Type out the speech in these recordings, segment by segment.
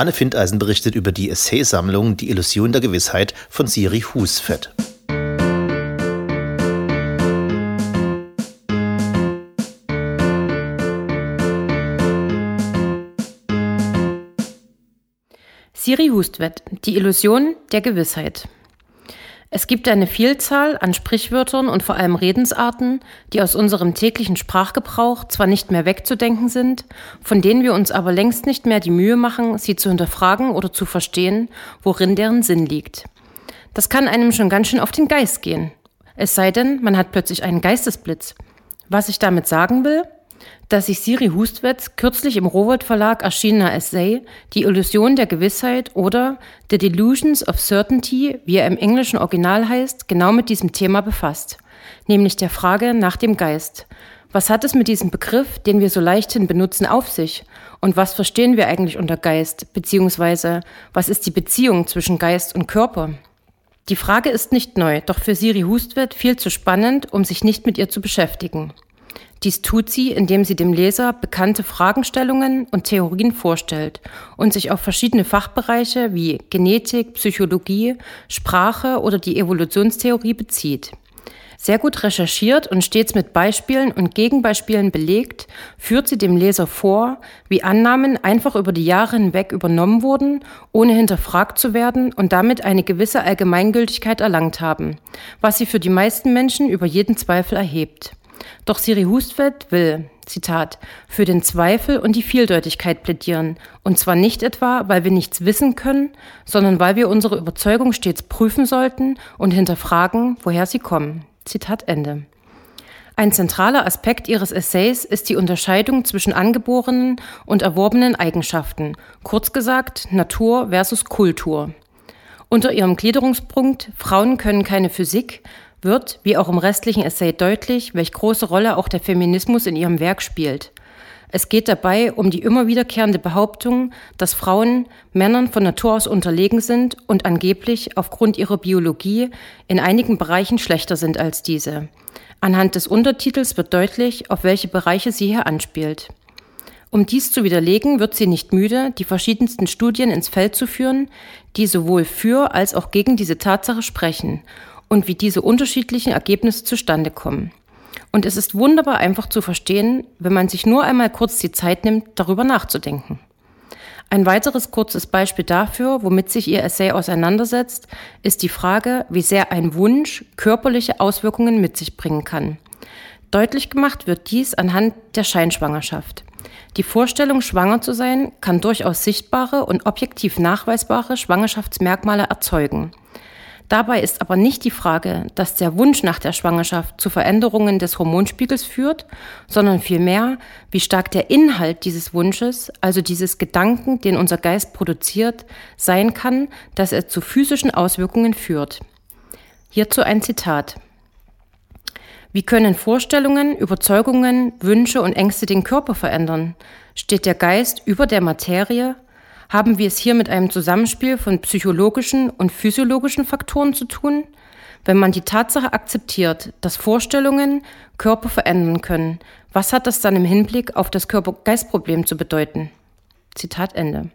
Anne Findeisen berichtet über die Essaysammlung Die Illusion der Gewissheit von Siri Husfett. Siri Hustvedt, die Illusion der Gewissheit. Es gibt eine Vielzahl an Sprichwörtern und vor allem Redensarten, die aus unserem täglichen Sprachgebrauch zwar nicht mehr wegzudenken sind, von denen wir uns aber längst nicht mehr die Mühe machen, sie zu hinterfragen oder zu verstehen, worin deren Sinn liegt. Das kann einem schon ganz schön auf den Geist gehen. Es sei denn, man hat plötzlich einen Geistesblitz. Was ich damit sagen will? Dass sich Siri Hustwetz kürzlich im Rowold Verlag erschienener Essay Die Illusion der Gewissheit oder The Delusions of Certainty, wie er im englischen Original heißt, genau mit diesem Thema befasst, nämlich der Frage nach dem Geist. Was hat es mit diesem Begriff, den wir so leichthin benutzen, auf sich? Und was verstehen wir eigentlich unter Geist? Beziehungsweise, was ist die Beziehung zwischen Geist und Körper? Die Frage ist nicht neu, doch für Siri Hustvedt viel zu spannend, um sich nicht mit ihr zu beschäftigen. Dies tut sie, indem sie dem Leser bekannte Fragestellungen und Theorien vorstellt und sich auf verschiedene Fachbereiche wie Genetik, Psychologie, Sprache oder die Evolutionstheorie bezieht. Sehr gut recherchiert und stets mit Beispielen und Gegenbeispielen belegt, führt sie dem Leser vor, wie Annahmen einfach über die Jahre hinweg übernommen wurden, ohne hinterfragt zu werden und damit eine gewisse Allgemeingültigkeit erlangt haben, was sie für die meisten Menschen über jeden Zweifel erhebt. Doch Siri Hustvedt will, Zitat, für den Zweifel und die Vieldeutigkeit plädieren. Und zwar nicht etwa, weil wir nichts wissen können, sondern weil wir unsere Überzeugung stets prüfen sollten und hinterfragen, woher sie kommen. Zitat Ende. Ein zentraler Aspekt ihres Essays ist die Unterscheidung zwischen angeborenen und erworbenen Eigenschaften, kurz gesagt Natur versus Kultur. Unter ihrem Gliederungspunkt Frauen können keine Physik wird, wie auch im restlichen Essay deutlich, welch große Rolle auch der Feminismus in ihrem Werk spielt. Es geht dabei um die immer wiederkehrende Behauptung, dass Frauen Männern von Natur aus unterlegen sind und angeblich aufgrund ihrer Biologie in einigen Bereichen schlechter sind als diese. Anhand des Untertitels wird deutlich, auf welche Bereiche sie hier anspielt. Um dies zu widerlegen, wird sie nicht müde, die verschiedensten Studien ins Feld zu führen, die sowohl für als auch gegen diese Tatsache sprechen und wie diese unterschiedlichen Ergebnisse zustande kommen. Und es ist wunderbar einfach zu verstehen, wenn man sich nur einmal kurz die Zeit nimmt, darüber nachzudenken. Ein weiteres kurzes Beispiel dafür, womit sich Ihr Essay auseinandersetzt, ist die Frage, wie sehr ein Wunsch körperliche Auswirkungen mit sich bringen kann. Deutlich gemacht wird dies anhand der Scheinschwangerschaft. Die Vorstellung, schwanger zu sein, kann durchaus sichtbare und objektiv nachweisbare Schwangerschaftsmerkmale erzeugen. Dabei ist aber nicht die Frage, dass der Wunsch nach der Schwangerschaft zu Veränderungen des Hormonspiegels führt, sondern vielmehr, wie stark der Inhalt dieses Wunsches, also dieses Gedanken, den unser Geist produziert, sein kann, dass er zu physischen Auswirkungen führt. Hierzu ein Zitat. Wie können Vorstellungen, Überzeugungen, Wünsche und Ängste den Körper verändern? Steht der Geist über der Materie? Haben wir es hier mit einem Zusammenspiel von psychologischen und physiologischen Faktoren zu tun? Wenn man die Tatsache akzeptiert, dass Vorstellungen Körper verändern können, was hat das dann im Hinblick auf das Körper-Geist-Problem zu bedeuten? Zitat Ende.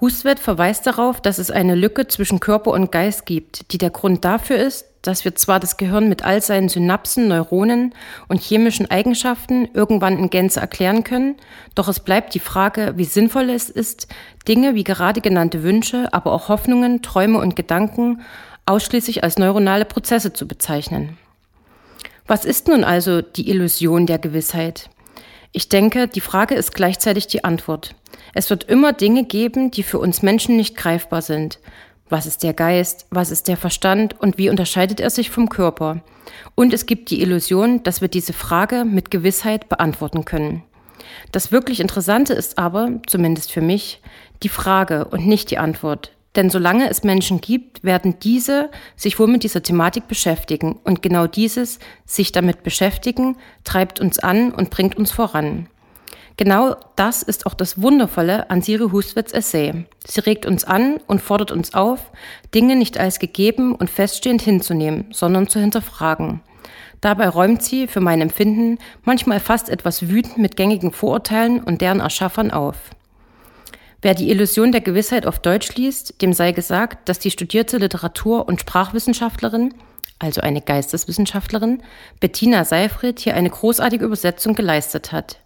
Huswert verweist darauf, dass es eine Lücke zwischen Körper und Geist gibt, die der Grund dafür ist, dass wir zwar das Gehirn mit all seinen Synapsen, Neuronen und chemischen Eigenschaften irgendwann in Gänze erklären können, doch es bleibt die Frage, wie sinnvoll es ist, Dinge wie gerade genannte Wünsche, aber auch Hoffnungen, Träume und Gedanken ausschließlich als neuronale Prozesse zu bezeichnen. Was ist nun also die Illusion der Gewissheit? Ich denke, die Frage ist gleichzeitig die Antwort. Es wird immer Dinge geben, die für uns Menschen nicht greifbar sind. Was ist der Geist? Was ist der Verstand? Und wie unterscheidet er sich vom Körper? Und es gibt die Illusion, dass wir diese Frage mit Gewissheit beantworten können. Das wirklich Interessante ist aber, zumindest für mich, die Frage und nicht die Antwort. Denn solange es Menschen gibt, werden diese sich wohl mit dieser Thematik beschäftigen. Und genau dieses, sich damit beschäftigen, treibt uns an und bringt uns voran. Genau das ist auch das Wundervolle an Siri Hustwitz Essay. Sie regt uns an und fordert uns auf, Dinge nicht als gegeben und feststehend hinzunehmen, sondern zu hinterfragen. Dabei räumt sie, für mein Empfinden, manchmal fast etwas wütend mit gängigen Vorurteilen und deren Erschaffern auf. Wer die Illusion der Gewissheit auf Deutsch liest, dem sei gesagt, dass die studierte Literatur- und Sprachwissenschaftlerin, also eine Geisteswissenschaftlerin, Bettina Seifried hier eine großartige Übersetzung geleistet hat.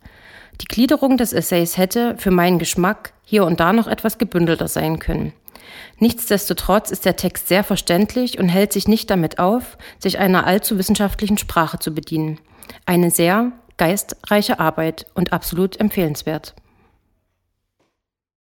Die Gliederung des Essays hätte, für meinen Geschmack, hier und da noch etwas gebündelter sein können. Nichtsdestotrotz ist der Text sehr verständlich und hält sich nicht damit auf, sich einer allzu wissenschaftlichen Sprache zu bedienen. Eine sehr geistreiche Arbeit und absolut empfehlenswert.